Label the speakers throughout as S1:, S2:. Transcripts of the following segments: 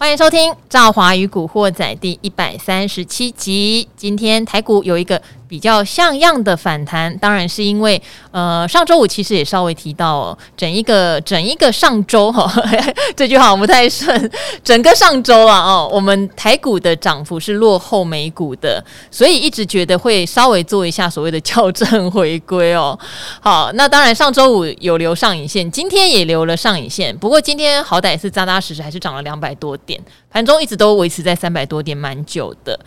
S1: 欢迎收听《赵华与古惑仔》第一百三十七集。今天台股有一个比较像样的反弹，当然是因为呃上周五其实也稍微提到哦，整一个整一个上周哈、这句话我不太顺，整个上周啊哦，我们台股的涨幅是落后美股的，所以一直觉得会稍微做一下所谓的校正回归哦。好，那当然上周五有留上影线，今天也留了上影线，不过今天好歹是扎扎实实还是涨了两百多点，盘中一直都维持在三百多点，蛮久的。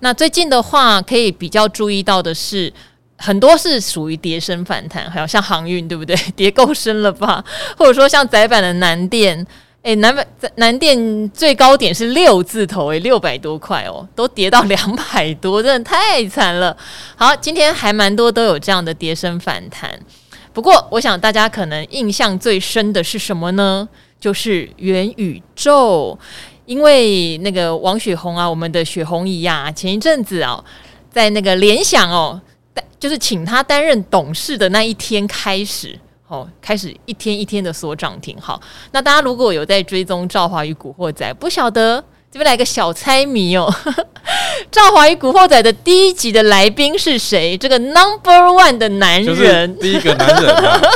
S1: 那最近的话，可以比较注意到的是，很多是属于跌升反弹，还有像航运，对不对？跌够深了吧？或者说像窄板的南电，诶，南板南电最高点是六字头，诶，六百多块哦，都跌到两百多，真的太惨了。好，今天还蛮多都有这样的跌升反弹。不过，我想大家可能印象最深的是什么呢？就是元宇宙，因为那个王雪红啊，我们的雪红姨啊，前一阵子哦，在那个联想哦，就是请他担任董事的那一天开始，哦，开始一天一天的缩涨停。好，那大家如果有在追踪《赵华与古惑仔》，不晓得。这边来个小猜谜哦，赵华与古惑仔的第一集的来宾是谁？这个 Number One 的男人，
S2: 第一个男人，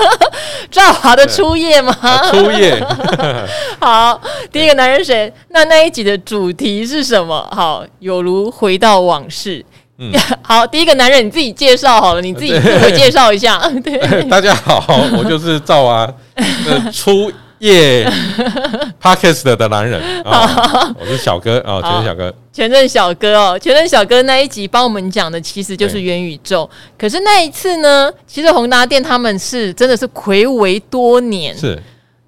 S1: 赵华的初夜吗？
S2: 初夜。
S1: 好，第一个男人谁？那那一集的主题是什么？好，有如回到往事。嗯，好，第一个男人你自己介绍好了，你自己自我介绍一下。对，
S2: 大家好，我就是赵华的初。耶 Podcast 的男人啊，我是小哥啊，前任小哥，
S1: 前任小哥哦，前任小哥那一集帮我们讲的其实就是元宇宙。可是那一次呢，其实宏达店他们是真的是睽违多年，
S2: 是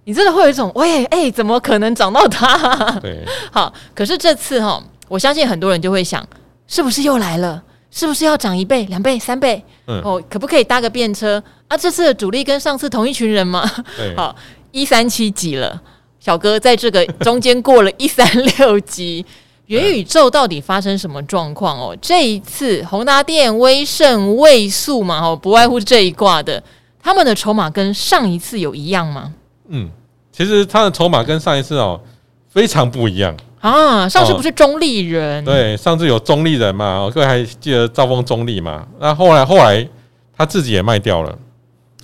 S1: 你真的会有一种喂哎，怎么可能涨到他？
S2: 对，
S1: 好，可是这次哈，我相信很多人就会想，是不是又来了？是不是要涨一倍、两倍、三倍？嗯，哦，可不可以搭个便车啊？这次的主力跟上次同一群人吗？
S2: 对，
S1: 好。一三七级了，小哥在这个中间过了一三六级，元宇宙到底发生什么状况哦？这一次宏达电、威盛、位速嘛，哦，不外乎这一挂的，他们的筹码跟上一次有一样吗？
S2: 嗯，其实他的筹码跟上一次哦非常不一样
S1: 啊。上次不是中立人？哦、
S2: 对，上次有中立人嘛，各位还记得兆丰中立嘛？那后来后来他自己也卖掉了。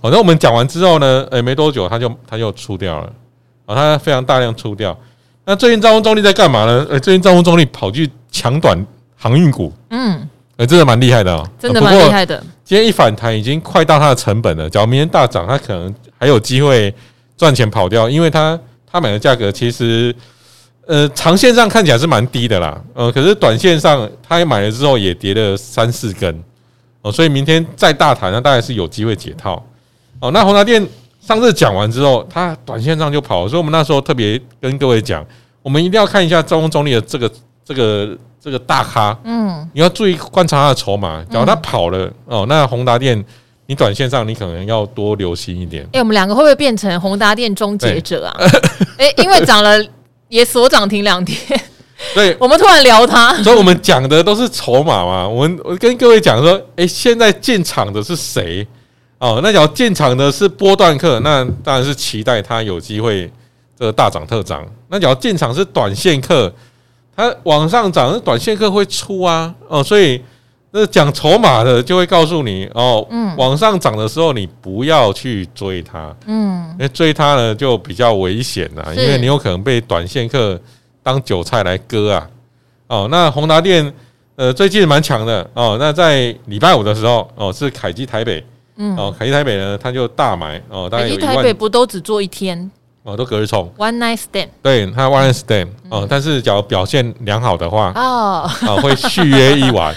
S2: 好，那我们讲完之后呢？诶，没多久他就他就出掉了，啊，他非常大量出掉。那最近兆丰中立在干嘛呢？诶，最近兆丰中立跑去抢短航运股，嗯，诶，真的蛮厉害的哦，
S1: 真的蛮厉害的。
S2: 今天一反弹，已经快到它的成本了。假如明天大涨，它可能还有机会赚钱跑掉，因为它它买的价格其实，呃，长线上看起来是蛮低的啦，呃，可是短线上它也买了之后也跌了三四根，哦，所以明天再大弹，那大概是有机会解套。哦，那宏达电上次讲完之后，它短线上就跑了，所以我们那时候特别跟各位讲，我们一定要看一下兆丰中立的这个这个这个大咖，嗯，你要注意观察它的筹码，假如它跑了，哦，那宏达电你短线上你可能要多留心一点。
S1: 哎，我们两个会不会变成宏达电终结者啊？哎，因为涨了也锁涨停两天，
S2: 对，
S1: 我们突然聊它，
S2: 所以我们讲的都是筹码嘛。我们我跟各位讲说，哎，现在进场的是谁？哦，那假如进场的是波段客，那当然是期待它有机会这个大涨特涨。那假如进场是短线客，它往上涨，短线客会出啊。哦，所以那讲筹码的就会告诉你哦，嗯，往上涨的时候你不要去追它，嗯，因为追它呢就比较危险呐，因为你有可能被短线客当韭菜来割啊。哦，那宏达电呃最近蛮强的哦，那在礼拜五的时候哦是凯基台北。嗯，哦，凯基台北呢，他就大买哦，大概有一万。凯基台北
S1: 不都只做一天？
S2: 哦，都隔日冲。
S1: One night stand。
S2: 对，他 one night stand 哦，但是假如表现良好的话，哦，啊，会续约一晚。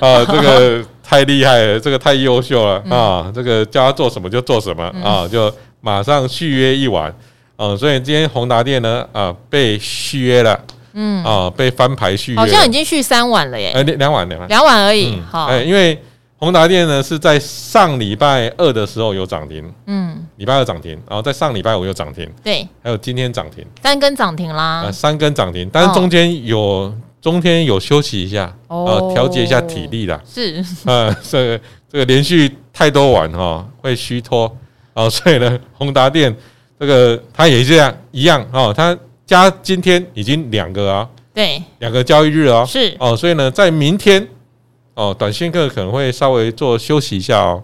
S2: 啊，这个太厉害了，这个太优秀了啊！这个叫他做什么就做什么啊，就马上续约一晚。哦，所以今天宏达店呢，啊，被续约了。嗯，啊，被翻牌续约，
S1: 好像已经续三晚了耶。
S2: 呃，两晚，两晚，
S1: 两晚而已。好，
S2: 哎，因为。宏达电呢是在上礼拜二的时候有涨停，嗯，礼拜二涨停，然后在上礼拜五有涨停，
S1: 对，
S2: 还有今天涨停，
S1: 三根涨停啦，
S2: 呃，三根涨停，但是中间有、哦、中间有休息一下，哦，调节一下体力啦，
S1: 是，
S2: 呃，这个这个连续太多晚哈、哦、会虚脱，哦，所以呢，宏达电这个它也这样一样哦，它加今天已经两个啊，
S1: 对，
S2: 两个交易日哦，
S1: 是。
S2: 哦，所以呢，在明天哦，短线客可能会稍微做休息一下哦，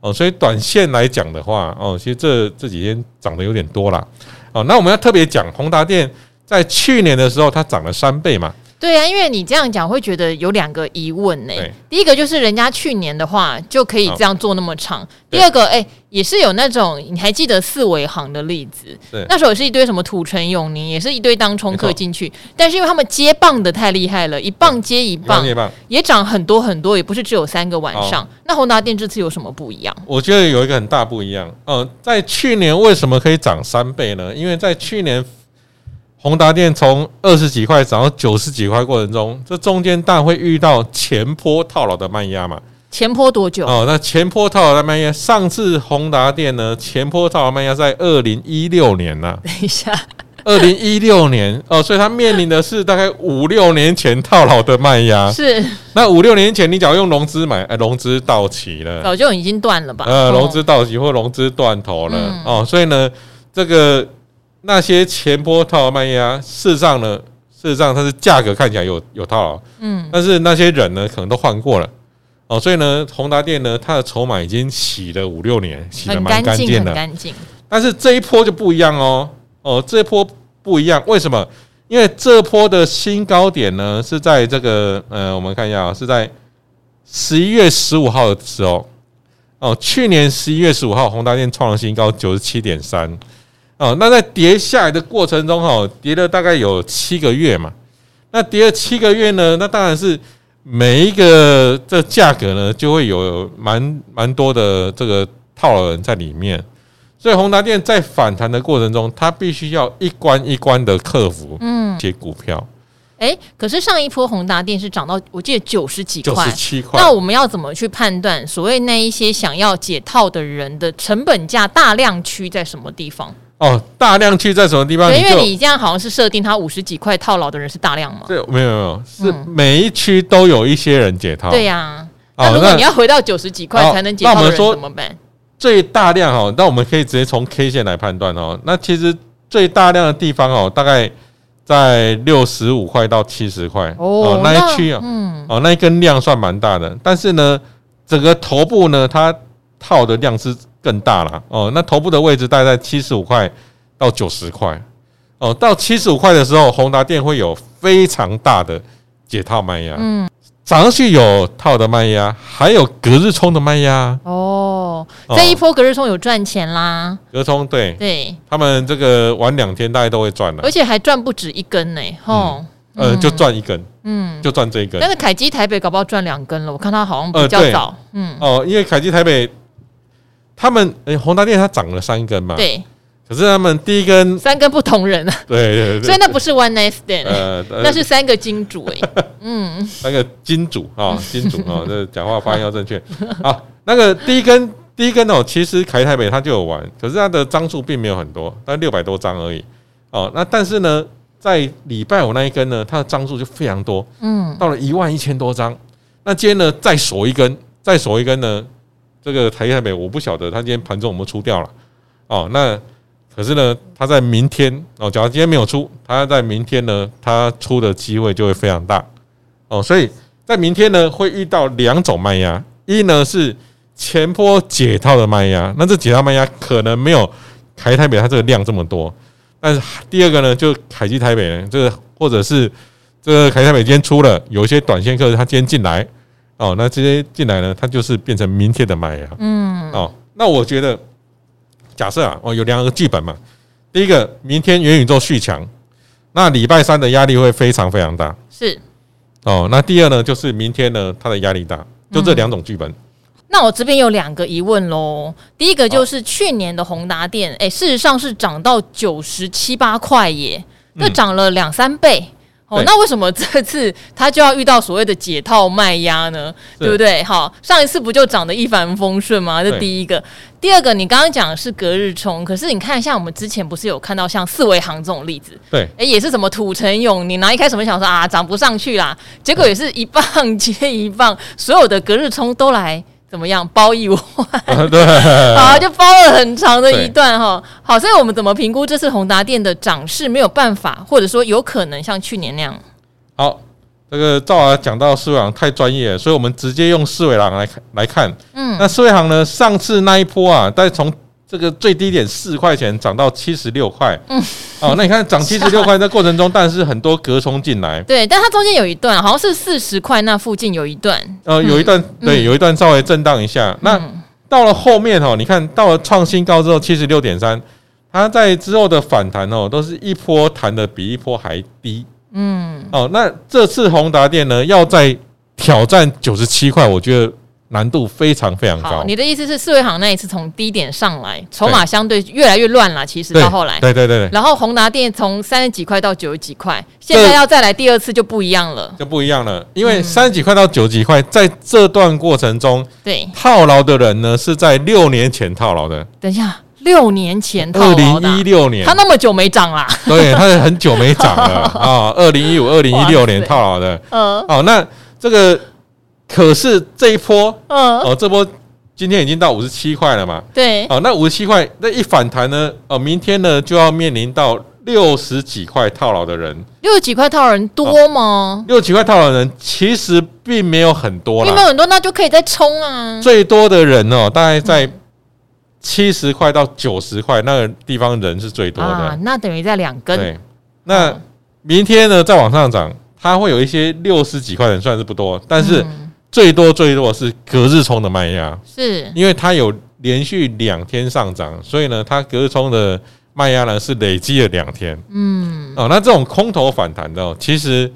S2: 哦，所以短线来讲的话，哦，其实这这几天涨得有点多了，哦，那我们要特别讲宏达电在去年的时候它涨了三倍嘛。
S1: 对啊，因为你这样讲会觉得有两个疑问呢。
S2: 对
S1: 第一个就是人家去年的话就可以这样做那么长。
S2: 对
S1: 第二个，哎，也是有那种你还记得四维行的例子？
S2: 对
S1: 那时候也是一堆什么土城永宁，也是一堆当冲客进去，但是因为他们接棒的太厉害了，一棒接一棒，也涨很多很多，也不是只有三个晚上。
S2: 好
S1: 那宏达电这次有什么不一样？
S2: 我觉得有一个很大不一样。呃，在去年为什么可以涨三倍呢？因为在去年。宏达电从二十几块涨到九十几块过程中，这中间当然会遇到前坡套牢的卖压嘛。
S1: 前坡多久？
S2: 哦，那前坡套牢的卖压，上次宏达电呢，前坡套牢卖压在二零一六年呐、啊。
S1: 等一下，
S2: 二零一六年哦，所以它面临的是大概五六年前套牢的卖压。
S1: 是。
S2: 那五六年前你只要用融资买，哎，融资到期了，
S1: 早就已经断了吧？
S2: 呃，融资到期或融资断头了、嗯、哦，所以呢，这个。那些前波套牢卖压，事实上呢，事实上它是价格看起来有有套牢，嗯，但是那些人呢，可能都换过了，哦，所以呢，宏达电呢，它的筹码已经洗了五六年，洗得蛮干净的，
S1: 干净。
S2: 但是这一波就不一样哦，哦，这一波不一样，为什么？因为这波的新高点呢，是在这个呃，我们看一下啊，是在十一月十五号的时候，哦，去年十一月十五号，宏达电创了新高九十七点三。哦，那在跌下来的过程中，哈，跌了大概有七个月嘛。那跌了七个月呢，那当然是每一个这价格呢，就会有蛮蛮多的这个套人在里面。所以宏达电在反弹的过程中，它必须要一关一关的克服，嗯，些股票。
S1: 哎，可是上一波宏达电是涨到我记得九十几块，
S2: 九十七块。
S1: 那我们要怎么去判断所谓那一些想要解套的人的成本价大量区在什么地方？
S2: 哦，大量区在什么地方？
S1: 因为你这样好像是设定他五十几块套牢的人是大量吗？
S2: 对，没有没有，是每一区都有一些人解套。
S1: 对呀，那如果你要回到九十几块才能解套那我们说怎么办？
S2: 最大量哦，那我们可以直接从 K 线来判断哦。那其实最大量的地方哦，大概在六十五块到七十块哦，那一区啊，嗯，哦，那一根量算蛮大的。但是呢，整个头部呢，它套的量是。更大了。哦，那头部的位置大概在七十五块到九十块。哦，到七十五块的时候，宏达电会有非常大的解套卖压，嗯，涨上去有套的卖压，还有隔日冲的卖压。哦，
S1: 这一波隔日冲有赚钱啦，
S2: 隔日冲对。对，他们这个玩两天大概都会赚了，
S1: 而且还赚不止一根呢，吼，
S2: 呃，就赚一根，嗯，就赚这一根，
S1: 但是凯基台北搞不好赚两根了，我看他好像比较早，嗯，
S2: 哦，因为凯基台北。他们诶，宏达电它涨了三根嘛？
S1: 对。
S2: 可是他们第一根
S1: 三根不同人啊。
S2: 对对对。
S1: 所以那不是 one night stand，呃，那是三个金主诶。嗯。三个
S2: 金主啊，金主啊，这讲话发音要正确。好，那个第一根第一根哦，其实凯台北它就有玩，可是它的张数并没有很多，但六百多张而已。哦，那但是呢，在礼拜五那一根呢，它的张数就非常多，嗯，到了一万一千多张。那今天呢，再锁一根，再锁一根呢？这个台积台北我不晓得，他今天盘中有没有出掉了哦？那可是呢，他在明天哦，假如今天没有出，他在明天呢，他出的机会就会非常大哦。所以在明天呢，会遇到两种卖压，一呢是前波解套的卖压，那这解套卖压可能没有台台北它这个量这么多，但是第二个呢，就凯基台北呢，这个或者是这个凯基台北今天出了，有一些短线客他今天进来。哦，那这些进来呢，它就是变成明天的卖呀。嗯，哦，那我觉得，假设啊，哦，有两个剧本嘛。第一个，明天元宇宙续强，那礼拜三的压力会非常非常大。
S1: 是。
S2: 哦，那第二呢，就是明天呢，它的压力大，就这两种剧本。嗯。
S1: 那我这边有两个疑问喽。第一个就是去年的宏达电，哎，事实上是涨到九十七八块耶，那涨了两三倍。哦，那为什么这次他就要遇到所谓的解套卖压呢？对不对？好，上一次不就涨得一帆风顺吗？这第一个，第二个，你刚刚讲的是隔日冲，可是你看，像我们之前不是有看到像四维行这种例子？
S2: 对，
S1: 哎，也是什么土城勇，你拿一开始我们想说啊，涨不上去啦，结果也是一棒接一棒，所有的隔日冲都来怎么样包一万？
S2: 对，
S1: 好，就包了很长的一段哈。好，所以我们怎么评估这次宏达店的涨势没有办法，或者说有可能像去年那样？
S2: 好，这个赵华讲到四维行太专业了，所以我们直接用四维行来看来看。嗯，那四维行呢，上次那一波啊，在从这个最低点四块钱涨到七十六块，嗯，哦，那你看涨七十六块，在过程中，但是很多隔冲进来，
S1: 对，但它中间有一段好像是四十块那附近有一段，
S2: 呃，有一段，嗯、对，有一段稍微震荡一下，嗯、那到了后面哦，你看到了创新高之后七十六点三，它在之后的反弹哦，都是一波弹的比一波还低，嗯，哦，那这次宏达电呢，要在挑战九十七块，我觉得。难度非常非常高。
S1: 你的意思是四维行那一次从低点上来，筹码相对越来越乱了。其实到后来，
S2: 对对对对。
S1: 然后宏达电从三十几块到九十几块，现在要再来第二次就不一样了，
S2: 就不一样了。因为三十几块到九十几块，在这段过程中，对套牢的人呢是在六年前套牢的。
S1: 等一下，六年前套
S2: 牢，二零一六年，
S1: 他那么久没涨啦？
S2: 对，他很久没涨了 啊。二零一五、二零一六年套牢的，嗯，好，那这个。可是这一波，嗯，哦，这波今天已经到五十七块了嘛？
S1: 对，
S2: 哦，那五十七块，那一反弹呢？哦，明天呢就要面临到六十几块套牢的人。
S1: 六十几块套牢人多吗？
S2: 六十几块套牢的人其实并没有很多啦，
S1: 并没有很多，那就可以再冲啊。
S2: 最多的人哦，大概在七十块到九十块那个地方人是最多的。啊，
S1: 那等于在两根。
S2: 对，那明天呢再往上涨，它会有一些六十几块人，算是不多，但是。最多最多是隔日冲的卖压，
S1: 是
S2: 因为它有连续两天上涨，所以呢，它隔日冲的卖压呢是累积了两天。嗯，哦，那这种空头反弹的，其实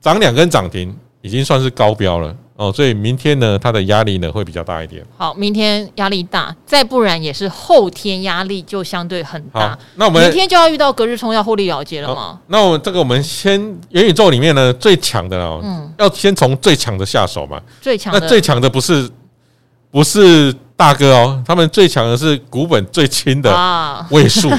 S2: 涨两根涨停已经算是高标了。哦，所以明天呢，它的压力呢会比较大一点。
S1: 好，明天压力大，再不然也是后天压力就相对很大。
S2: 那我们
S1: 明天就要遇到隔日冲要获利了结了吗？
S2: 那我们这个我们先元宇宙里面呢最强的哦，嗯，要先从最强的下手嘛。
S1: 最强，
S2: 那最强的不是不是大哥哦，他们最强的是股本最轻的啊，位数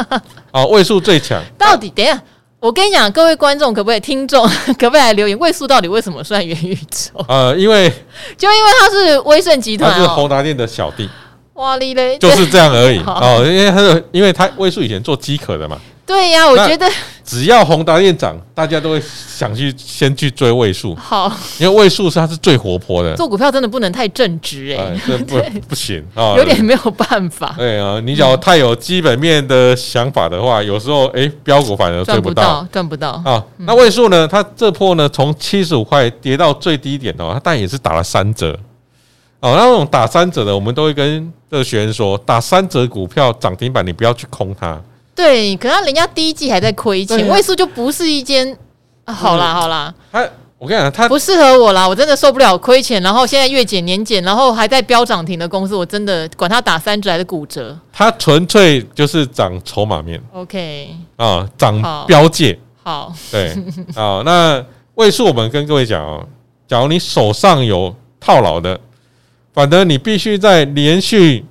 S2: 啊，位数最强。
S1: 到底等一下。我跟你讲，各位观众可不可以听众可不可以来留言？位数到底为什么算元宇宙？
S2: 呃，因为
S1: 就因为他是威盛集团，
S2: 他是宏达电的小弟。
S1: 哇哩嘞，
S2: 就是这样而已 哦。因为他是，因为他位数以前做机壳的嘛。
S1: 对呀，我觉得
S2: 只要宏达电涨，大家都会想去先去追位数。
S1: 好，
S2: 因为位数是它是最活泼的。
S1: 做股票真的不能太正直哎，
S2: 这不 不行啊，
S1: 有点没有办法。
S2: 对啊，你只要太有基本面的想法的话，有时候哎，标股反而赚不到，
S1: 赚不到
S2: 啊。那位数呢？它这波呢，从七十五块跌到最低点哦，它但也是打了三折。哦，那种打三折的，我们都会跟这个学员说，打三折股票涨停板，你不要去空它。
S1: 对，可是人家第一季还在亏钱，位数就不是一间。好啦好啦，
S2: 他我跟你讲，他
S1: 不适合我啦，我真的受不了亏钱，然后现在月减年减，然后还在飙涨停的公司，我真的管他打三折还是骨折。
S2: 他纯粹就是涨筹码面
S1: ，OK
S2: 啊，涨标界，
S1: 好，
S2: 对啊，那位数我们跟各位讲哦，假如你手上有套牢的，反正你必须在连续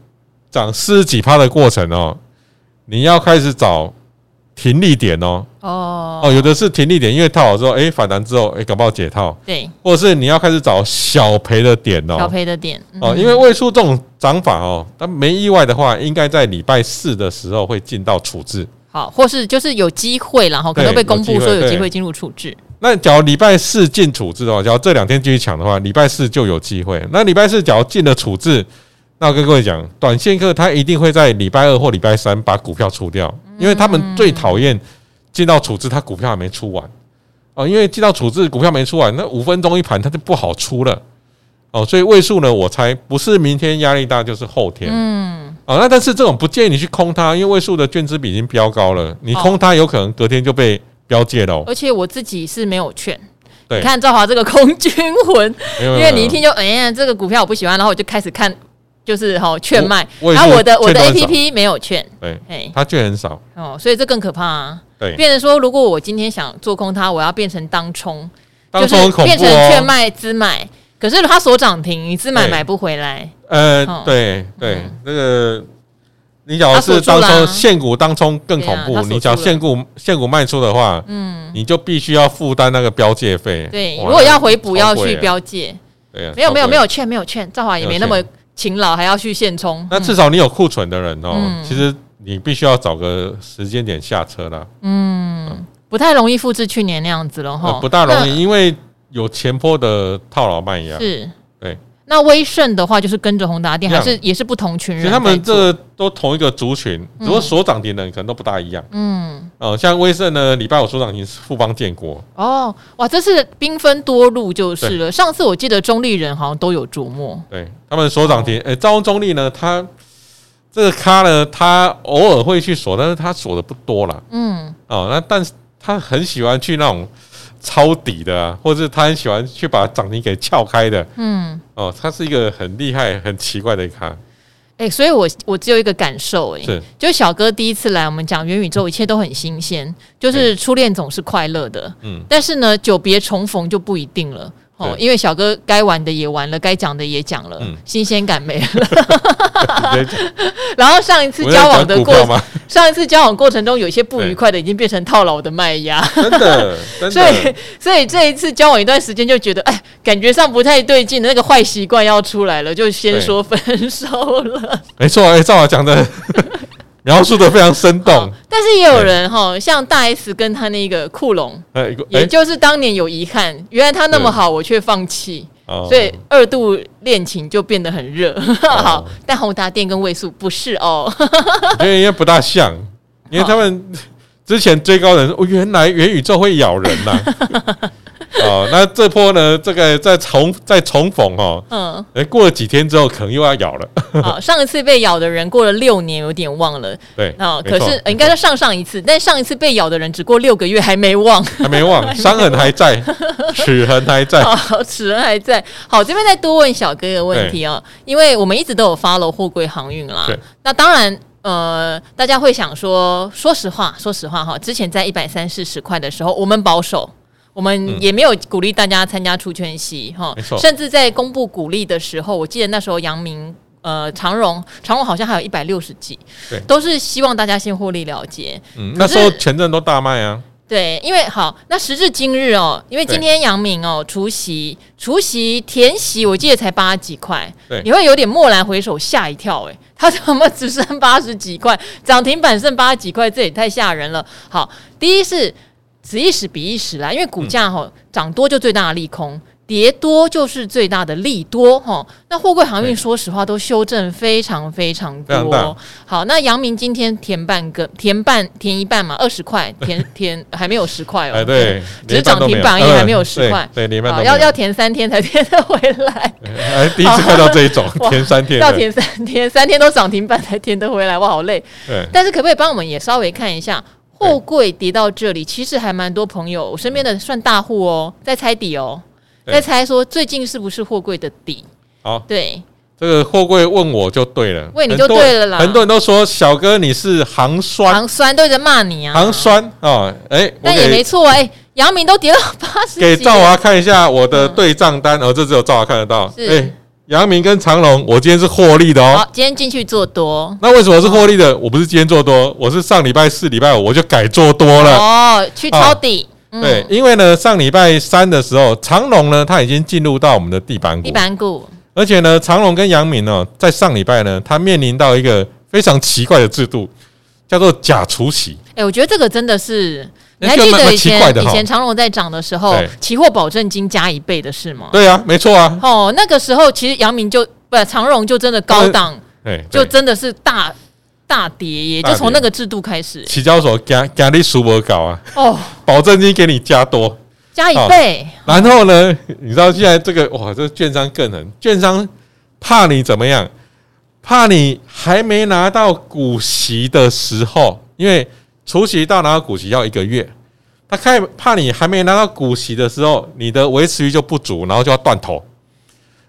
S2: 涨四十几趴的过程哦。你要开始找停利点哦，哦。哦，有的是停利点，因为套好之后，哎，反弹之后，哎，搞不好解套，
S1: 对，
S2: 或者是你要开始找小赔的点哦，
S1: 小赔的点
S2: 哦，因为位数这种涨法哦，但没意外的话，应该在礼拜四的时候会进到处置，
S1: 好，或是就是有机会，然后可能被公布说有机会进入处置。
S2: 那假如礼拜四进处置的话，假如这两天继续抢的话，礼拜四就有机会。那礼拜四假如进了处置。那我跟各位讲，短线客他一定会在礼拜二或礼拜三把股票出掉，因为他们最讨厌进到处置，他股票还没出完哦。因为进到处置，股票没出完，那五分钟一盘，他就不好出了哦。所以位数呢，我猜不是明天压力大，就是后天。嗯，哦，那但是这种不建议你去空它，因为位数的券资比已经飙高了，你空它有可能隔天就被标借了。
S1: 而且我自己是没有券，你看赵华这个空军魂，因为你一听就哎呀，这个股票我不喜欢，然后我就开始看。就是好券卖，然后我的我的 A P P 没有券，
S2: 对，它券很少。
S1: 哦，所以这更可怕啊。
S2: 对，
S1: 变成说，如果我今天想做空它，我要变成当冲，
S2: 就是
S1: 变成券卖资买，可是它所涨停，你资买买不回来。
S2: 呃，对对，那个你假如是当冲现股当冲更恐怖，你假如现股现股卖出的话，嗯，你就必须要负担那个标借费。
S1: 对，如果要回补要去标借。
S2: 对啊，
S1: 没有没有没有券没有券，兆华也没那么勤劳，还要去现充。
S2: 那至少你有库存的人哦，其实你必须要找个时间点下车啦。
S1: 嗯，不太容易复制去年那样子了哈，
S2: 不大容易，因为有前坡的套牢卖压。
S1: 是，
S2: 对。
S1: 那威盛的话，就是跟着宏达电，还是也是不同群人？
S2: 其实他们这都同一个族群，只不过所涨停的可能都不大一样。嗯，哦，像威盛呢，礼拜五所涨停是富邦建国。
S1: 哦，哇，这次兵分多路就是了。上次我记得中立人好像都有琢磨。
S2: 对，他们所涨停，诶，兆丰中立呢，他这个咖呢，他偶尔会去锁，但是他锁的不多啦。嗯，哦，那但是他很喜欢去那种。抄底的啊，或者是他很喜欢去把涨停给撬开的，嗯，哦，他是一个很厉害、很奇怪的一咖，
S1: 哎、欸，所以我我只有一个感受、欸，哎，是，就小哥第一次来我们讲元宇宙，一切都很新鲜，就是初恋总是快乐的，嗯，但是呢，久别重逢就不一定了。哦，因为小哥该玩的也玩了，该讲的也讲了，嗯、新鲜感没了。然后上一次交往的过程，上一次交往过程中有一些不愉快的，已经变成套牢的麦芽。真的，所以所以这一次交往一段时间，就觉得哎，感觉上不太对劲，那个坏习惯要出来了，就先说分手了。没错，
S2: 哎，照我讲的。描述的非常生动，
S1: 但是也有人哈，像大 S 跟他那个库龙，也就是当年有遗憾，原来他那么好，我却放弃，所以二度恋情就变得很热。好，但宏达电跟位数不是哦，
S2: 因为因为不大像，因为他们之前追高人，哦，原来元宇宙会咬人呐。哦，那这波呢？这个再重再重逢哦，嗯，哎，过了几天之后，可能又要咬了。
S1: 好，上一次被咬的人过了六年，有点忘了。
S2: 对，
S1: 啊，可是应该是上上一次，但上一次被咬的人只过六个月还没忘，
S2: 还没忘，伤痕还在，齿痕还在，
S1: 好，齿痕还在。好，这边再多问小哥一个问题哦，因为我们一直都有 follow 货柜航运啦。对，那当然，呃，大家会想说，说实话，说实话哈，之前在一百三四十块的时候，我们保守。我们也没有鼓励大家参加除权息哈，甚至在公布鼓励的时候，我记得那时候杨明呃长荣长荣好像还有一百六十几，对，都是希望大家先获利了结。
S2: 嗯，那时候前阵都大卖啊。
S1: 对，因为好，那时至今日哦，因为今天杨明哦除夕除夕填席，我记得才八十几块，对，你会有点蓦然回首，吓一跳哎，他怎么只剩八十几块？涨停板剩八十几块，这也太吓人了。好，第一是。此一时彼一时啦，因为股价哈涨多就最大的利空，跌多就是最大的利多哈。那货柜航运说实话都修正非常非常多。好，那阳明今天填半个，填半填一半嘛，二十块填 填还没有十块哦。哎，对，只是涨停板也还没有十块。
S2: 对，连
S1: 半要要填三天才填得回来。
S2: 哎，第一次看到这一种 填三天，
S1: 要填三天，三天都涨停板才填得回来，哇，好累。对，但是可不可以帮我们也稍微看一下？货柜跌到这里，其实还蛮多朋友，我身边的算大户哦，在猜底哦，在猜说最近是不是货柜的底？好，对，
S2: 这个货柜问我就对了，
S1: 问你就对了啦。
S2: 很多人都说小哥你是行酸，
S1: 行酸都在骂你啊，
S2: 行酸哦，哎，
S1: 但也没错哎，阳明都跌到八十，
S2: 给赵华看一下我的对账单，哦，这只有赵华看得到，哎。阳明跟长隆，我今天是获利的哦。
S1: 好，今天进去做多。
S2: 那为什么是获利的？我不是今天做多，我是上礼拜四、礼拜五我就改做多了。
S1: 哦，去抄底。
S2: 对，因为呢，上礼拜三的时候，长隆呢，它已经进入到我们的地板股。
S1: 地板股。
S2: 而且呢，长隆跟阳明呢，在上礼拜呢，它面临到一个非常奇怪的制度，叫做假除息。
S1: 哎，我觉得这个真的是。你还记得以前以前长荣在涨的时候，期货保证金加一倍的事吗？
S2: 对啊，没错啊。
S1: 哦，那个时候其实阳明就不长荣就真的高档，就真的是大大跌，耶就从那个制度开始。
S2: 期交所加加利数波高啊！哦，保证金给你加多，
S1: 加一倍。
S2: 然后呢，你知道现在这个哇，这个券商更狠，券商怕你怎么样？怕你还没拿到股息的时候，因为。除息到拿到股息要一个月，他看怕你还没拿到股息的时候，你的维持率就不足，然后就要断头。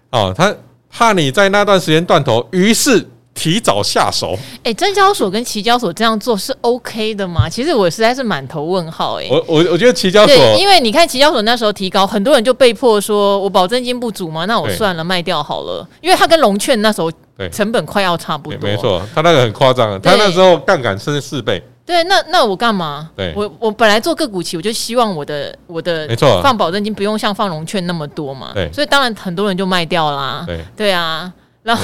S2: 哦，他怕你在那段时间断头，于是提早下手。
S1: 哎，证交所跟期交所这样做是 OK 的吗？其实我实在是满头问号。哎，
S2: 我我我觉得期交所，
S1: 因为你看期交所那时候提高，很多人就被迫说我保证金不足嘛，那我算了，卖掉好了。因为他跟融券那时候成本快要差不多。
S2: 没错，他那个很夸张，他那时候杠杆是四倍。
S1: 对，那那我干嘛？
S2: 对，
S1: 我我本来做个股期，我就希望我的我的
S2: 没错，
S1: 放保证金不用像放融券那么多嘛。
S2: 对，
S1: 所以当然很多人就卖掉啦。
S2: 对
S1: 对啊，然
S2: 后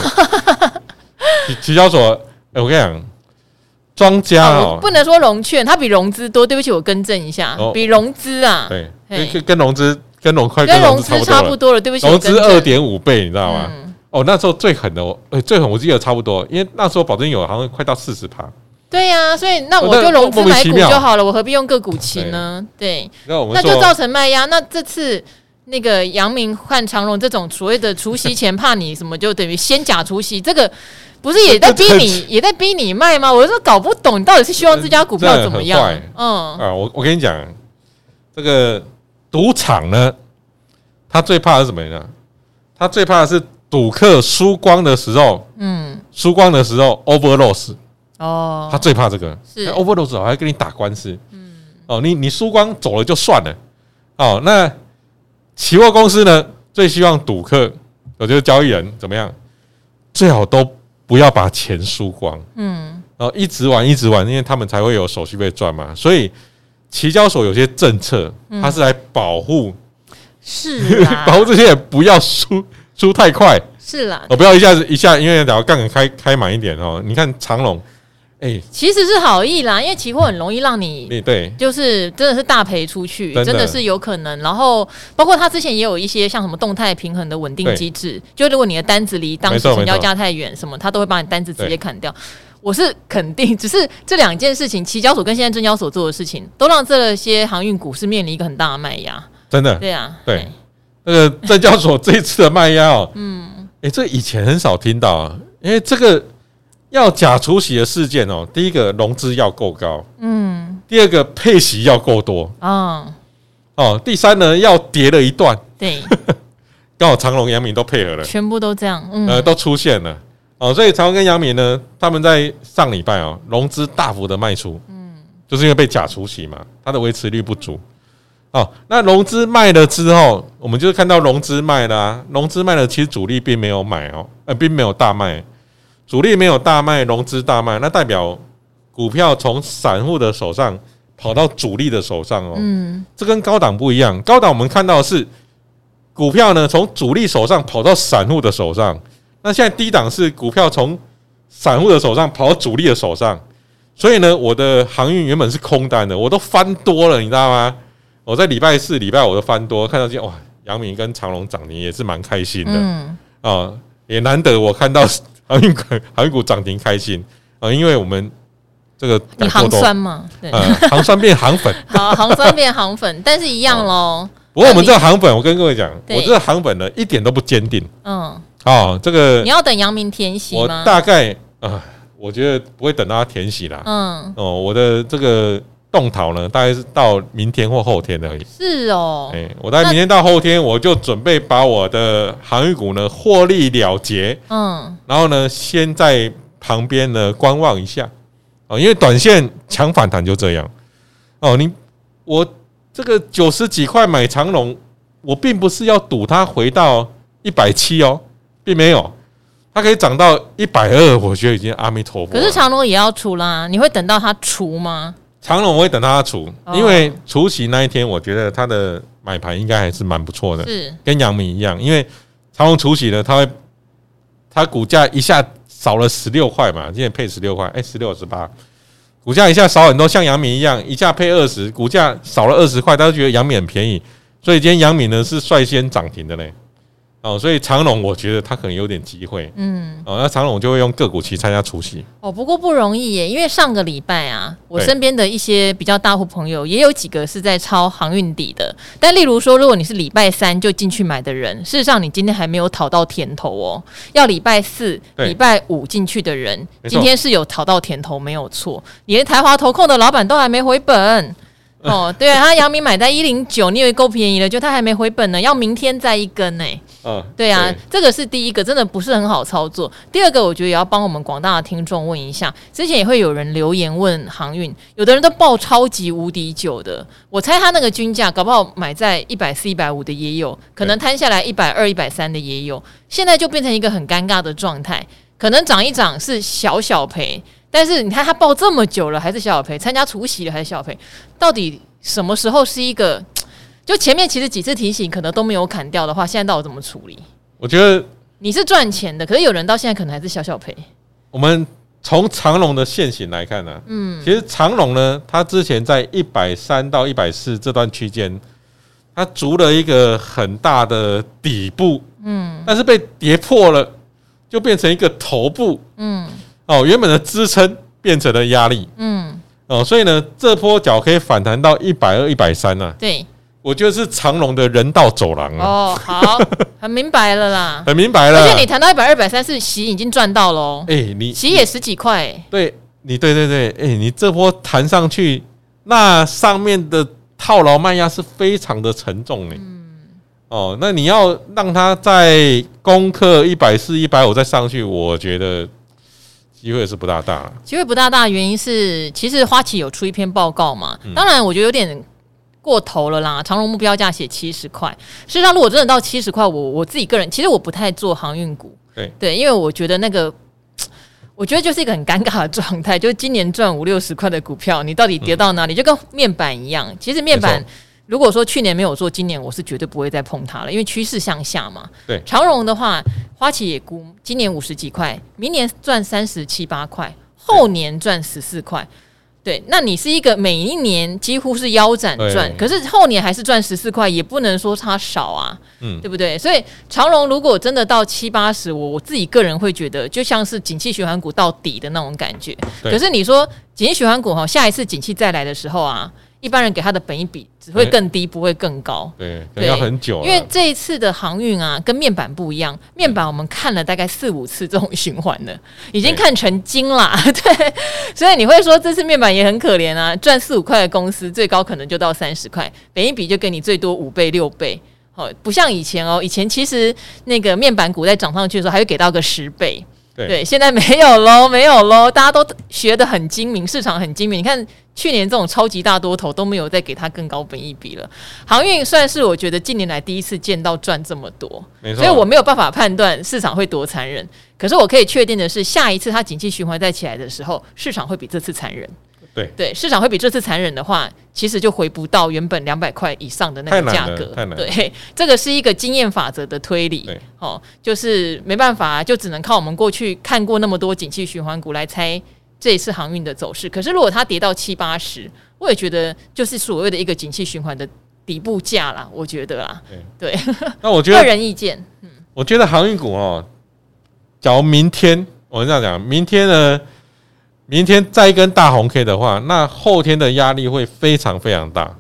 S2: 交所，哎，我跟你讲，庄家哦，
S1: 不能说融券，它比融资多。对不起，我更正一下，比融资啊，
S2: 对，跟跟融资跟融快
S1: 跟融资差不多了。对不起，
S2: 融资二点五倍，你知道吗？哦，那时候最狠的，我最狠，我记得差不多，因为那时候保证有好像快到四十趴。
S1: 对呀、啊，所以那我就融资买股就好了，我何必用个股期呢？对，那，那就造成卖压。那这次那个阳明换长荣这种所谓的除夕前怕你什么，就等于先假除夕，这个不是也在逼你，也在逼你卖吗？我就说搞不懂，你到底是希望这家股票怎么样？嗯
S2: 啊，我我跟你讲，这个赌场呢，他最怕的是什么呢？他最怕的是赌客输光的时候，嗯，输光的时候 over loss。哦，他最怕这个。是。overdose 还跟你打官司，嗯，哦，你你输光走了就算了，哦，那期货公司呢，最希望赌客，我觉得交易人怎么样，最好都不要把钱输光，嗯，然后一直玩一直玩，因为他们才会有手续费赚嘛，所以期交所有些政策，它是来保护，
S1: 是
S2: 保护这些人不要输输太快，
S1: 是啦，
S2: 我不要一下子一下，因为只要杠杆开开满一点哦，你看长荣。哎，欸、
S1: 其实是好意啦，因为期货很容易让你，
S2: 对，
S1: 就是真的是大赔出去，真的是有可能。然后包括他之前也有一些像什么动态平衡的稳定机制，就如果你的单子离当时成交价太远，什么他都会把你单子直接砍掉。我是肯定，只是这两件事情，期交所跟现在证交所做的事情，都让这些航运股是面临一个很大的卖压。
S2: 真的，
S1: 对啊，
S2: 对，那个证交所这一次的卖压哦，嗯，哎，这以前很少听到啊，因为这个。要假除息的事件哦，第一个融资要够高，嗯，第二个配息要够多，嗯，哦，第三呢要跌了一段，
S1: 对，
S2: 刚好长隆、阳明都配合了，
S1: 全部都这样，
S2: 嗯，呃，都出现了，哦，所以长隆跟阳明呢，他们在上礼拜哦，融资大幅的卖出，嗯，就是因为被假除息嘛，它的维持率不足，哦，那融资卖了之后，我们就是看到融资卖了啊，融资卖了，其实主力并没有买哦，呃，并没有大卖。主力没有大卖，融资大卖，那代表股票从散户的手上跑到主力的手上哦。嗯，这跟高档不一样。高档我们看到的是股票呢从主力手上跑到散户的手上，那现在低档是股票从散户的手上跑到主力的手上。所以呢，我的航运原本是空单的，我都翻多了，你知道吗？我在礼拜四、礼拜五都翻多，看到见哇，阳明跟长隆涨停也是蛮开心的。嗯，啊，也难得我看到。航运股航运股涨停开心啊，因为我们这个
S1: 你航酸嘛，对，
S2: 航酸变航粉，
S1: 好，航酸变航粉，但是一样喽。
S2: 不过我们这个航粉，我跟各位讲，我这个航粉呢一点都不坚定。嗯，哦，这个
S1: 你要等阳明填息
S2: 吗？我大概啊，我觉得不会等到他填息啦。嗯，哦，我的这个。动逃呢，大概是到明天或后天而已。
S1: 是哦，
S2: 哎，我大概明天到后天，我就准备把我的航运股呢获利了结。嗯，然后呢，先在旁边呢观望一下。哦，因为短线强反弹就这样。哦，你我这个九十几块买长龙，我并不是要赌它回到一百七哦，并没有，它可以涨到一百二，我觉得已经阿弥陀佛。
S1: 可是长隆也要出啦，你会等到它出吗？
S2: 长龙我会等他除，因为除夕那一天，我觉得他的买盘应该还是蛮不错的，是跟杨明一样。因为长荣除夕呢，他会他股价一下少了十六块嘛，今天配十六块，哎，十六十八，股价一下少很多，像杨明一样，一下配二十，股价少了二十块，大家觉得杨明很便宜，所以今天杨明呢是率先涨停的嘞。哦，所以长隆我觉得他可能有点机会，嗯，哦，那长隆就会用个股去参加除夕。
S1: 哦，不过不容易耶，因为上个礼拜啊，我身边的一些比较大户朋友也有几个是在抄航运底的。但例如说，如果你是礼拜三就进去买的人，事实上你今天还没有讨到甜头哦。要礼拜四、礼拜五进去的人，今天是有讨到甜头，没有错。连台华投控的老板都还没回本。哦，对啊，他阳明买在一零九，你以为够便宜了，就他还没回本呢，要明天再一根呢。嗯，对啊，对这个是第一个，真的不是很好操作。第二个，我觉得也要帮我们广大的听众问一下，之前也会有人留言问航运，有的人都报超级无敌久的，我猜他那个均价搞不好买在一百四、一百五的也有，可能摊下来一百二、一百三的也有，现在就变成一个很尴尬的状态，可能涨一涨是小小赔。但是你看他报这么久了，还是小小赔；参加除夕了，还是小小赔。到底什么时候是一个？就前面其实几次提醒可能都没有砍掉的话，现在到底怎么处理？
S2: 我觉得
S1: 你是赚钱的，可是有人到现在可能还是小小赔。
S2: 我们从长龙的现形来看呢、啊，嗯，其实长龙呢，它之前在一百三到一百四这段区间，它足了一个很大的底部，嗯，但是被跌破了，就变成一个头部，嗯，哦，原本的支撑变成了压力，嗯，哦，所以呢，这波脚可以反弹到一百二、一百三呢，
S1: 对。
S2: 我觉得是长龙的人道走廊啊！
S1: 哦，好，很明白了啦，
S2: 很明白了。
S1: 而且你谈到一百二、百三，是席已经赚到喽。哎、
S2: 欸，你
S1: 席也十几块、欸。
S2: 对，你对对对，哎、欸，你这波弹上去，那上面的套牢卖压是非常的沉重哎、欸。嗯。哦，那你要让它再攻克一百四、一百五再上去，我觉得机会是不大大。
S1: 机会不大大，原因是其实花旗有出一篇报告嘛。当然，我觉得有点。过头了啦！长荣目标价写七十块，事实际上如果真的到七十块，我我自己个人其实我不太做航运股，
S2: 对
S1: 对，因为我觉得那个，我觉得就是一个很尴尬的状态，就是今年赚五六十块的股票，你到底跌到哪里？嗯、就跟面板一样，其实面板如果说去年没有做，今年我是绝对不会再碰它了，因为趋势向下嘛。
S2: 对，
S1: 长荣的话，花旗也估今年五十几块，明年赚三十七八块，后年赚十四块。对，那你是一个每一年几乎是腰斩赚，可是后年还是赚十四块，也不能说它少啊，嗯，对不对？所以长荣如果真的到七八十，我我自己个人会觉得，就像是景气循环股到底的那种感觉。可是你说景气循环股哈，下一次景气再来的时候啊。一般人给他的本益比只会更低，不会更高。
S2: 对，对，要很久。
S1: 因为这一次的航运啊，跟面板不一样。面板我们看了大概四五次这种循环了，已经看成精啦。对，所以你会说这次面板也很可怜啊，赚四五块的公司，最高可能就到三十块，本一比就给你最多五倍六倍。哦，不像以前哦，以前其实那个面板股在涨上去的时候，还会给到个十倍。对，现在没有喽，没有喽，大家都学得很精明，市场很精明。你看去年这种超级大多头都没有再给他更高本一比了。航运算是我觉得近年来第一次见到赚这么多，所以我没有办法判断市场会多残忍。可是我可以确定的是，下一次它景气循环再起来的时候，市场会比这次残忍。
S2: 对
S1: 对，市场会比这次残忍的话，其实就回不到原本两百块以上的那个价格。对，这个是一个经验法则的推理。对，哦，就是没办法，就只能靠我们过去看过那么多景气循环股来猜这一次航运的走势。可是如果它跌到七八十，我也觉得就是所谓的一个景气循环的底部价啦。我觉得啦，对。对
S2: 那我觉得
S1: 个人意见，嗯，
S2: 我觉得航运股哦，假如明天我这样讲，明天呢？明天再一根大红 K 的话，那后天的压力会非常非常大。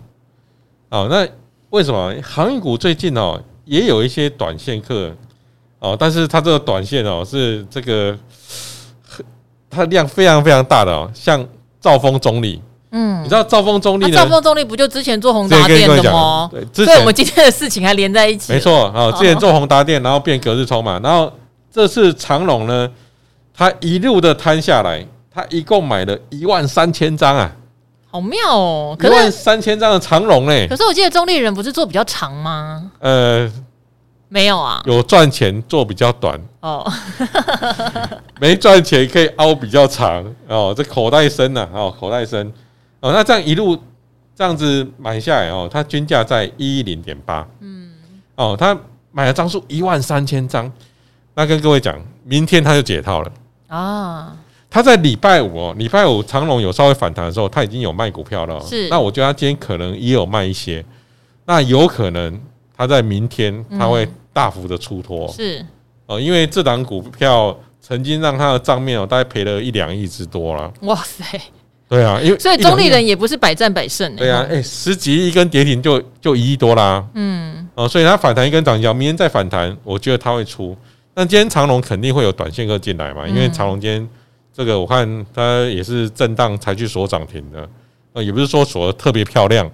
S2: 哦，那为什么航运股最近哦也有一些短线客哦，但是它这个短线哦是这个它量非常非常大的哦，像兆丰中立，嗯，你知道兆丰中立？兆丰
S1: 中立不就之前做宏达店的吗？对，之前我们今天的事情还连在一起。
S2: 没错啊，之前做宏达店，然后变隔日冲嘛，然后这次长隆呢，它一路的摊下来。他一共买了一万三千张啊，
S1: 好妙哦！
S2: 一万三千张的长隆哎，
S1: 可是我记得中立人不是做比较长吗？
S2: 呃，
S1: 没有啊，
S2: 有赚钱做比较短。哦，没赚钱可以凹比较长。哦，这口袋深呐哦，口袋深。哦，那这样一路这样子买下来哦，它均价在一一零点八，嗯，哦，他买了张数一万三千张，那跟各位讲，明天他就解套了。啊。他在礼拜五哦，礼拜五长隆有稍微反弹的时候，他已经有卖股票了。是，那我觉得他今天可能也有卖一些，那有可能他在明天他会大幅的出脱。是哦，因为这档股票曾经让他的账面哦，大概赔了一两亿之多了。哇塞！对啊，因为
S1: 所以中立人也不是百战百胜。
S2: 对啊，哎，十几亿跟跌停就就一亿多啦。嗯，哦，所以他反弹一根涨停，明天再反弹，我觉得他会出。但今天长隆肯定会有短线客进来嘛，因为长隆今天。这个我看它也是震荡才去锁涨停的，呃，也不是说锁的特别漂亮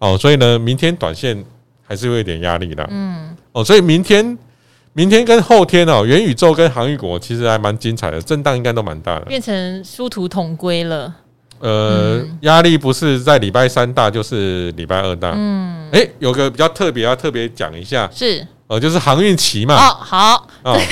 S2: 哦，所以呢，明天短线还是会有点压力的，嗯，哦，所以明天、明天跟后天哦，元宇宙跟航运股其实还蛮精彩的，震荡应该都蛮大的，
S1: 变成殊途同归了。
S2: 呃，压力不是在礼拜三大，就是礼拜二大。嗯，哎，有个比较特别要特别讲一下，
S1: 是，
S2: 呃，就是航运期嘛。
S1: 哦，好。哦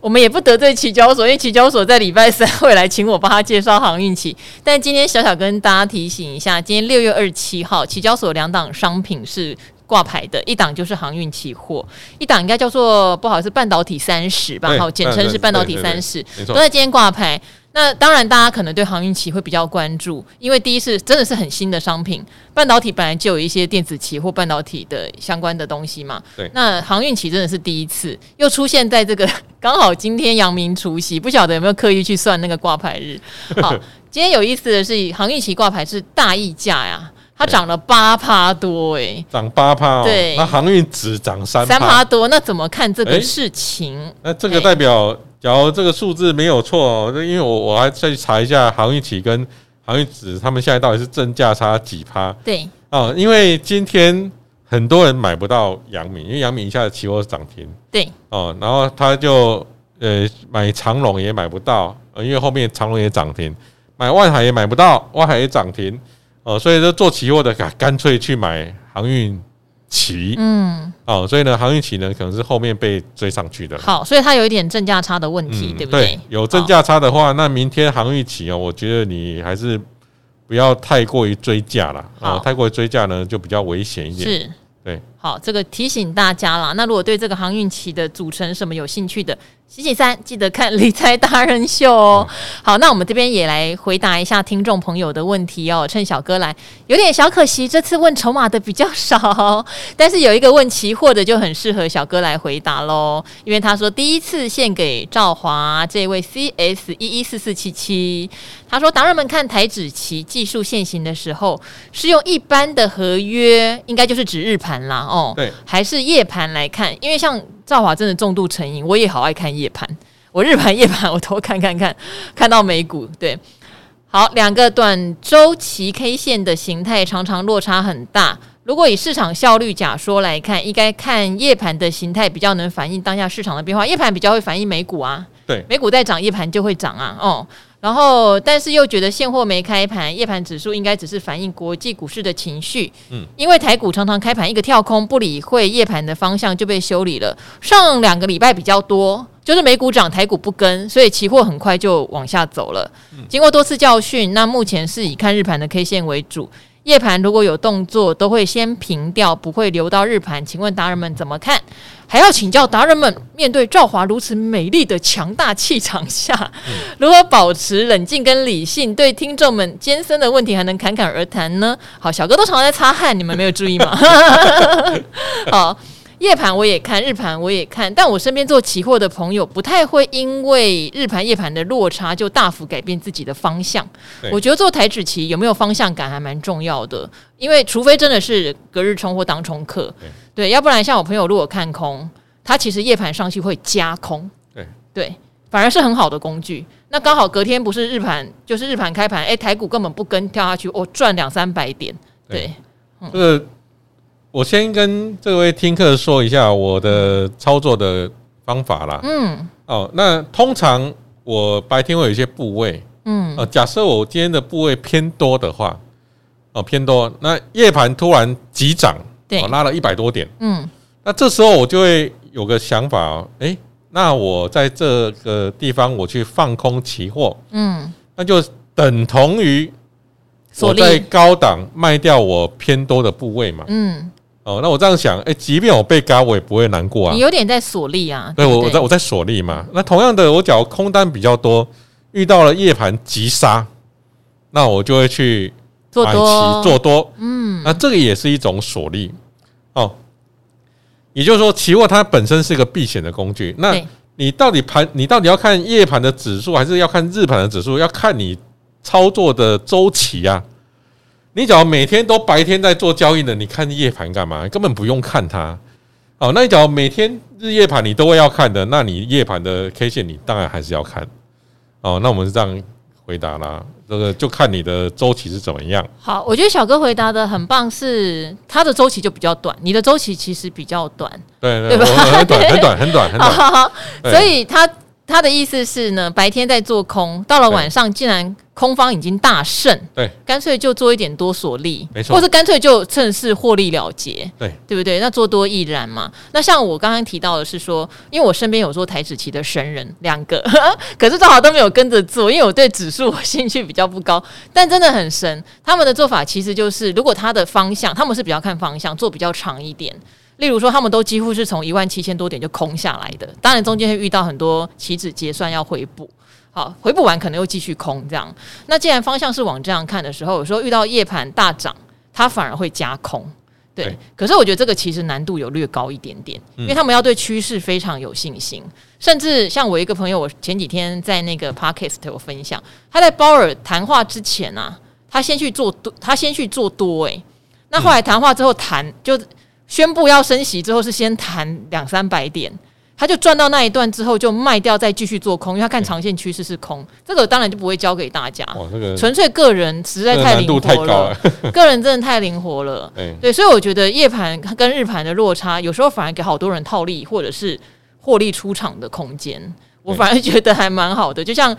S1: 我们也不得罪期交所，因为期交所在礼拜三会来请我帮他介绍航运期。但今天小小跟大家提醒一下，今天六月二十七号，期交所两档商品是挂牌的，一档就是航运期货，一档应该叫做不好意思，半导体三十吧，好，简称是半导体三十，都在今天挂牌。那当然，大家可能对航运期会比较关注，因为第一是真的是很新的商品，半导体本来就有一些电子期或半导体的相关的东西嘛。
S2: 对。
S1: 那航运期真的是第一次，又出现在这个刚好今天阳明除夕，不晓得有没有刻意去算那个挂牌日。好，今天有意思的是，航运期挂牌是大溢价呀，它涨了八趴多哎、欸，
S2: 涨八趴哦。
S1: 对。
S2: 那航运只涨三
S1: 三趴多，那怎么看这个事情？
S2: 欸、那这个代表。假如这个数字没有错哦，因为我我还再去查一下航运企跟航运指，他们现在到底是正价差几趴？
S1: 对，
S2: 哦，因为今天很多人买不到阳明，因为阳明一下子期货是涨停，
S1: 对，
S2: 哦，然后他就呃买长荣也买不到，因为后面长荣也涨停，买万海也买不到，万海也涨停，哦，所以说做期货的干干脆去买航运。期，嗯，哦，所以呢，航运期呢，可能是后面被追上去的。
S1: 好，所以它有一点正价差的问题，嗯、对不对？对，
S2: 有正价差的话，那明天航运期哦，我觉得你还是不要太过于追价了啊，太过于追价呢，就比较危险一点。
S1: 是，
S2: 对。
S1: 好，这个提醒大家啦。那如果对这个航运期的组成什么有兴趣的，星期三记得看理财达人秀哦。好，那我们这边也来回答一下听众朋友的问题哦。趁小哥来，有点小可惜，这次问筹码的比较少，但是有一个问期货的就很适合小哥来回答喽。因为他说第一次献给赵华这位 CS 一一四四七七，他说达人们看台指期技术现行的时候，是用一般的合约，应该就是指日盘啦哦，
S2: 对，
S1: 还是夜盘来看，因为像。赵华真的重度成瘾，我也好爱看夜盘，我日盘、夜盘我都看看看，看到美股。对，好，两个短周期 K 线的形态常常落差很大。如果以市场效率假说来看，应该看夜盘的形态比较能反映当下市场的变化，夜盘比较会反映美股啊。
S2: 对，
S1: 美股在涨，夜盘就会涨啊。哦。然后，但是又觉得现货没开盘，夜盘指数应该只是反映国际股市的情绪。嗯，因为台股常常开盘一个跳空，不理会夜盘的方向就被修理了。上两个礼拜比较多，就是美股涨，台股不跟，所以期货很快就往下走了。经过多次教训，那目前是以看日盘的 K 线为主。夜盘如果有动作，都会先平掉，不会留到日盘。请问达人们怎么看？还要请教达人们，面对赵华如此美丽的强大气场下，嗯、如何保持冷静跟理性？对听众们艰深的问题还能侃侃而谈呢？好，小哥都常常在擦汗，你们没有注意吗？好。夜盘我也看，日盘我也看，但我身边做期货的朋友不太会因为日盘夜盘的落差就大幅改变自己的方向。我觉得做台指期有没有方向感还蛮重要的，因为除非真的是隔日冲或当冲客，对，要不然像我朋友如果看空，他其实夜盘上去会加空，对。对，反而是很好的工具。那刚好隔天不是日盘，就是日盘开盘，哎，台股根本不跟跳下去，我赚两三百点，对，嗯。
S2: 这个我先跟这位听客说一下我的操作的方法啦。嗯，哦，那通常我白天会有一些部位，嗯，呃，假设我今天的部位偏多的话，哦，偏多，那夜盘突然急涨，对，拉了一百多点，嗯，那这时候我就会有个想法，哦，诶，那我在这个地方我去放空期货，嗯，那就等同于我在高档卖掉我偏多的部位嘛，嗯。哦，那我这样想，哎、欸，即便我被嘎，我也不会难过啊。
S1: 你有点在锁利啊？
S2: 对，我我在我在锁利嘛。那同样的，我假如空单比较多，遇到了夜盘急杀，那我就会去买期做多，做多。嗯，那这个也是一种锁利哦。也就是说，期货它本身是一个避险的工具。那你到底盘，你到底要看夜盘的指数，还是要看日盘的指数？要看你操作的周期啊。你只要每天都白天在做交易的，你看夜盘干嘛？根本不用看它。哦，那你只要每天日夜盘你都会要看的，那你夜盘的 K 线你当然还是要看。哦，那我们是这样回答啦。这个就看你的周期是怎么样。
S1: 好，我觉得小哥回答的很棒，是他的周期就比较短，你的周期其实比较短，
S2: 对对，对吧？很短很短很短很短。
S1: 所以他他的意思是呢，白天在做空，到了晚上竟然空方已经大胜，
S2: 对，
S1: 干脆就做一点多所利，
S2: 没错，
S1: 或是干脆就趁势获利了结，
S2: 对，
S1: 对不对？那做多亦然嘛。那像我刚刚提到的是说，因为我身边有做台指期的神人两个，可是正好都没有跟着做，因为我对指数我兴趣比较不高，但真的很神。他们的做法其实就是，如果他的方向，他们是比较看方向，做比较长一点。例如说，他们都几乎是从一万七千多点就空下来的，当然中间会遇到很多期指结算要回补，好，回补完可能又继续空这样。那既然方向是往这样看的时候，有时候遇到夜盘大涨，它反而会加空，对。对，可是我觉得这个其实难度有略高一点点，因为他们要对趋势非常有信心，甚至像我一个朋友，我前几天在那个 podcast 有分享，他在鲍尔谈话之前啊，他先去做多，他先去做多，诶，那后来谈话之后谈就。宣布要升息之后是先弹两三百点，他就赚到那一段之后就卖掉，再继续做空，因为他看长线趋势是空。这个当然就不会教给大家，纯粹个人实在太灵活了，个人真的太灵活了。对，所以我觉得夜盘跟日盘的落差，有时候反而给好多人套利或者是获利出场的空间。我反而觉得还蛮好的，就像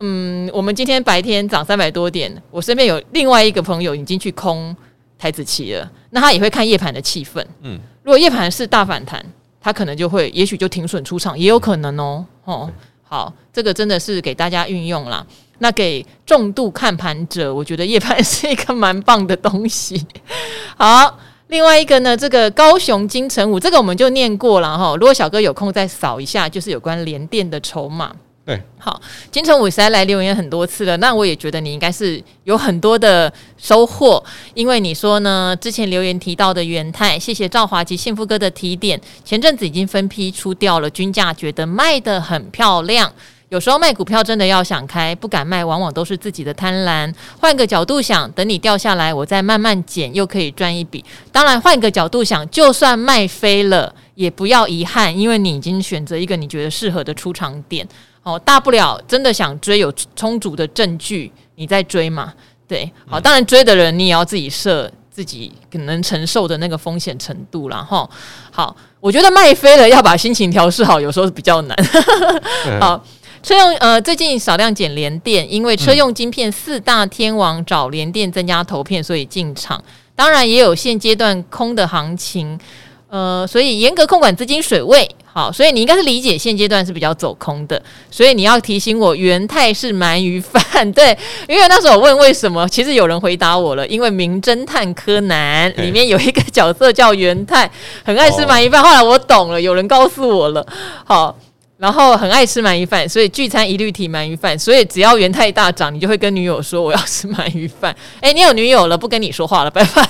S1: 嗯，我们今天白天涨三百多点，我身边有另外一个朋友已经去空。台子期了，那他也会看夜盘的气氛。嗯，如果夜盘是大反弹，他可能就会，也许就停损出场，也有可能哦。哦，好，这个真的是给大家运用啦。那给重度看盘者，我觉得夜盘是一个蛮棒的东西。好，另外一个呢，这个高雄金城武，这个我们就念过了哈。如果小哥有空再扫一下，就是有关联电的筹码。
S2: 对，
S1: 好，金城武实在来留言很多次了，那我也觉得你应该是有很多的收获，因为你说呢，之前留言提到的元太，谢谢赵华及幸福哥的提点，前阵子已经分批出掉了，均价觉得卖得很漂亮。有时候卖股票真的要想开，不敢卖，往往都是自己的贪婪。换个角度想，等你掉下来，我再慢慢捡，又可以赚一笔。当然，换个角度想，就算卖飞了，也不要遗憾，因为你已经选择一个你觉得适合的出场点。哦，大不了真的想追，有充足的证据，你再追嘛。对，好，当然追的人你也要自己设自己可能承受的那个风险程度啦。哈。好，我觉得卖飞了要把心情调试好，有时候是比较难。好，车用呃最近少量减联电，因为车用晶片四大天王找联电增加投片，所以进场。当然也有现阶段空的行情，呃，所以严格控管资金水位。好，所以你应该是理解现阶段是比较走空的，所以你要提醒我元太是鳗鱼饭，对，因为那时候我问为什么，其实有人回答我了，因为《名侦探柯南》里面有一个角色叫元太，很爱吃鳗鱼饭，后来我懂了，有人告诉我了，好，然后很爱吃鳗鱼饭，所以聚餐一律提鳗鱼饭，所以只要元太大涨，你就会跟女友说我要吃鳗鱼饭，哎，你有女友了，不跟你说话了，拜拜，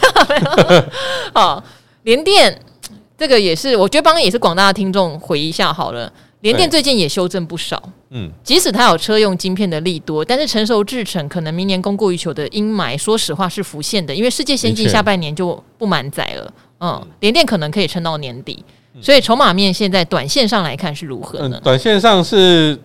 S1: 好，连电。这个也是，我觉得帮也是广大的听众回一下好了。联电最近也修正不少，嗯，即使它有车用晶片的利多，但是成熟制程可能明年供过于求的阴霾，说实话是浮现的，因为世界先进下半年就不满载了，嗯，联电可能可以撑到年底，所以筹码面现在短线上来看是如何呢？
S2: 嗯，短线上是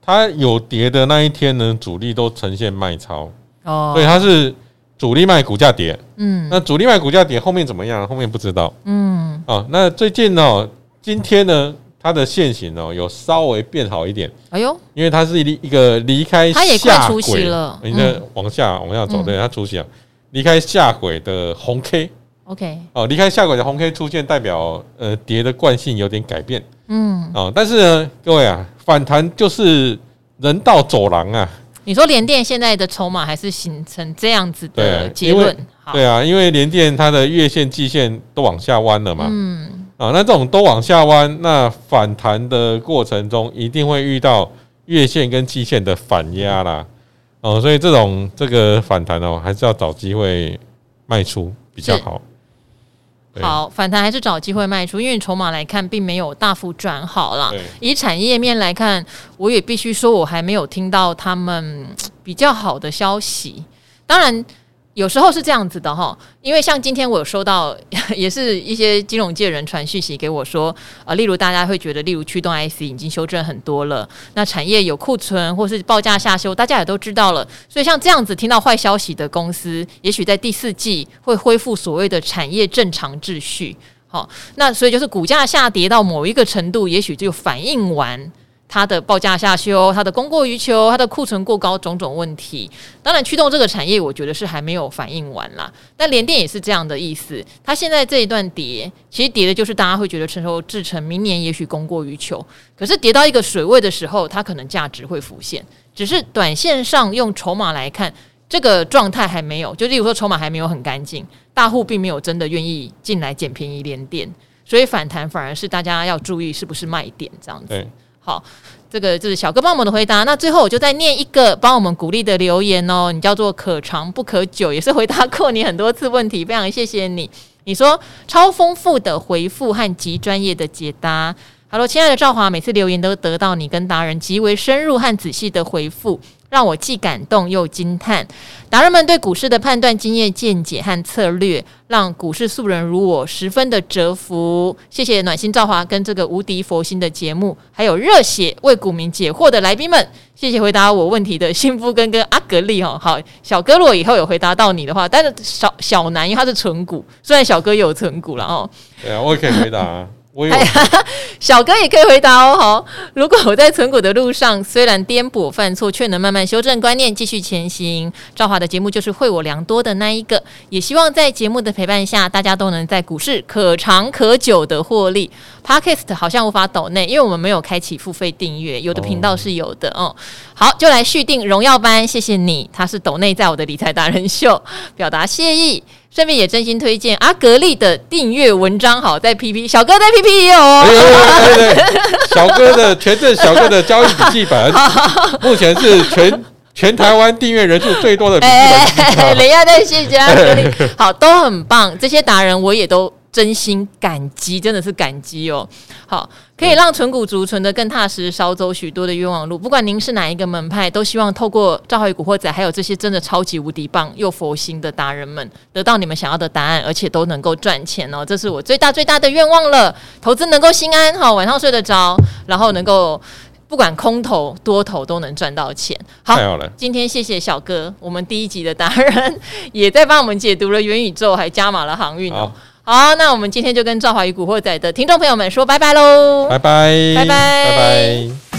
S2: 它有跌的那一天呢，主力都呈现卖超，哦，所以它是。主力卖股价跌，嗯，那主力卖股价跌，后面怎么样？后面不知道，嗯，啊，那最近呢，今天呢，它的线型哦，有稍微变好一点，哎呦，因为它是离一个离开下轨，它也快出息了，你的往下往下走，对，它出息了，离开下轨的红 K，OK，哦，离开下轨的红 K 出现，代表呃跌的惯性有点改变，嗯，哦，但是呢，各位啊，反弹就是人道走廊啊。
S1: 你说联电现在的筹码还是形成这样子的结论？
S2: 对啊，因为联电它的月线、季线都往下弯了嘛。嗯。啊，那这种都往下弯，那反弹的过程中一定会遇到月线跟季线的反压啦。哦，所以这种这个反弹哦，还是要找机会卖出比较好。
S1: 好，反弹还是找机会卖出，因为筹码来看并没有大幅转好了。以产业面来看，我也必须说，我还没有听到他们比较好的消息。当然。有时候是这样子的哈，因为像今天我有收到，也是一些金融界人传讯息给我说，呃，例如大家会觉得，例如驱动 IC 已经修正很多了，那产业有库存或是报价下修，大家也都知道了。所以像这样子听到坏消息的公司，也许在第四季会恢复所谓的产业正常秩序。好，那所以就是股价下跌到某一个程度，也许就反应完它的报价下修、它的供过于求、它的库存过高种种问题。当然，驱动这个产业，我觉得是还没有反应完啦。但联电也是这样的意思，它现在这一段跌，其实跌的就是大家会觉得成熟制成明年也许供过于求，可是跌到一个水位的时候，它可能价值会浮现。只是短线上用筹码来看，这个状态还没有，就例如说筹码还没有很干净，大户并没有真的愿意进来捡便宜联电，所以反弹反而是大家要注意是不是卖点这样子。好，这个就是小哥帮我们的回答。那最后我就再念一个帮我们鼓励的留言哦，你叫做可长不可久，也是回答过你很多次问题，非常谢谢你。你说超丰富的回复和极专业的解答。Hello，亲爱的赵华，每次留言都得到你跟达人极为深入和仔细的回复。让我既感动又惊叹，达人们对股市的判断经验、见解和策略，让股市素人如我十分的折服。谢谢暖心造华跟这个无敌佛心的节目，还有热血为股民解惑的来宾们。谢谢回答我问题的幸福跟跟阿格力哦。好，小哥如果以后有回答到你的话，但是小小南因为他是存股，虽然小哥也有存股了哦。
S2: 对啊，我也可以回答。我有，
S1: 小哥也可以回答哦。好，如果我在存股的路上，虽然颠簸犯错，却能慢慢修正观念，继续前行。赵华的节目就是惠我良多的那一个。也希望在节目的陪伴下，大家都能在股市可长可久的获利。Podcast 好像无法抖内，因为我们没有开启付费订阅，有的频道是有的哦、嗯。好，就来续订荣耀班，谢谢你。他是抖内在我的理财达人秀，表达谢意。顺便也真心推荐阿格力的订阅文章，好在 PP 小哥在 PP 也有哦。
S2: 对对对，小哥的全镇小哥的交易笔记本，目前是全全台湾订阅人数最多的笔记本。哎，
S1: 等一下再谢谢阿格力，好都很棒，这些达人我也都。真心感激，真的是感激哦。好，可以让存股族存得更踏实，少走许多的冤枉路。不管您是哪一个门派，都希望透过赵华与古惑仔，还有这些真的超级无敌棒又佛心的达人们，得到你们想要的答案，而且都能够赚钱哦。这是我最大最大的愿望了。投资能够心安，好，晚上睡得着，然后能够不管空头多头都能赚到钱。好，
S2: 太好了。
S1: 今天谢谢小哥，我们第一集的达人也在帮我们解读了元宇宙，还加码了航运哦。好，那我们今天就跟赵华与古惑仔的听众朋友们说拜拜喽！
S2: 拜拜，
S1: 拜拜，拜拜。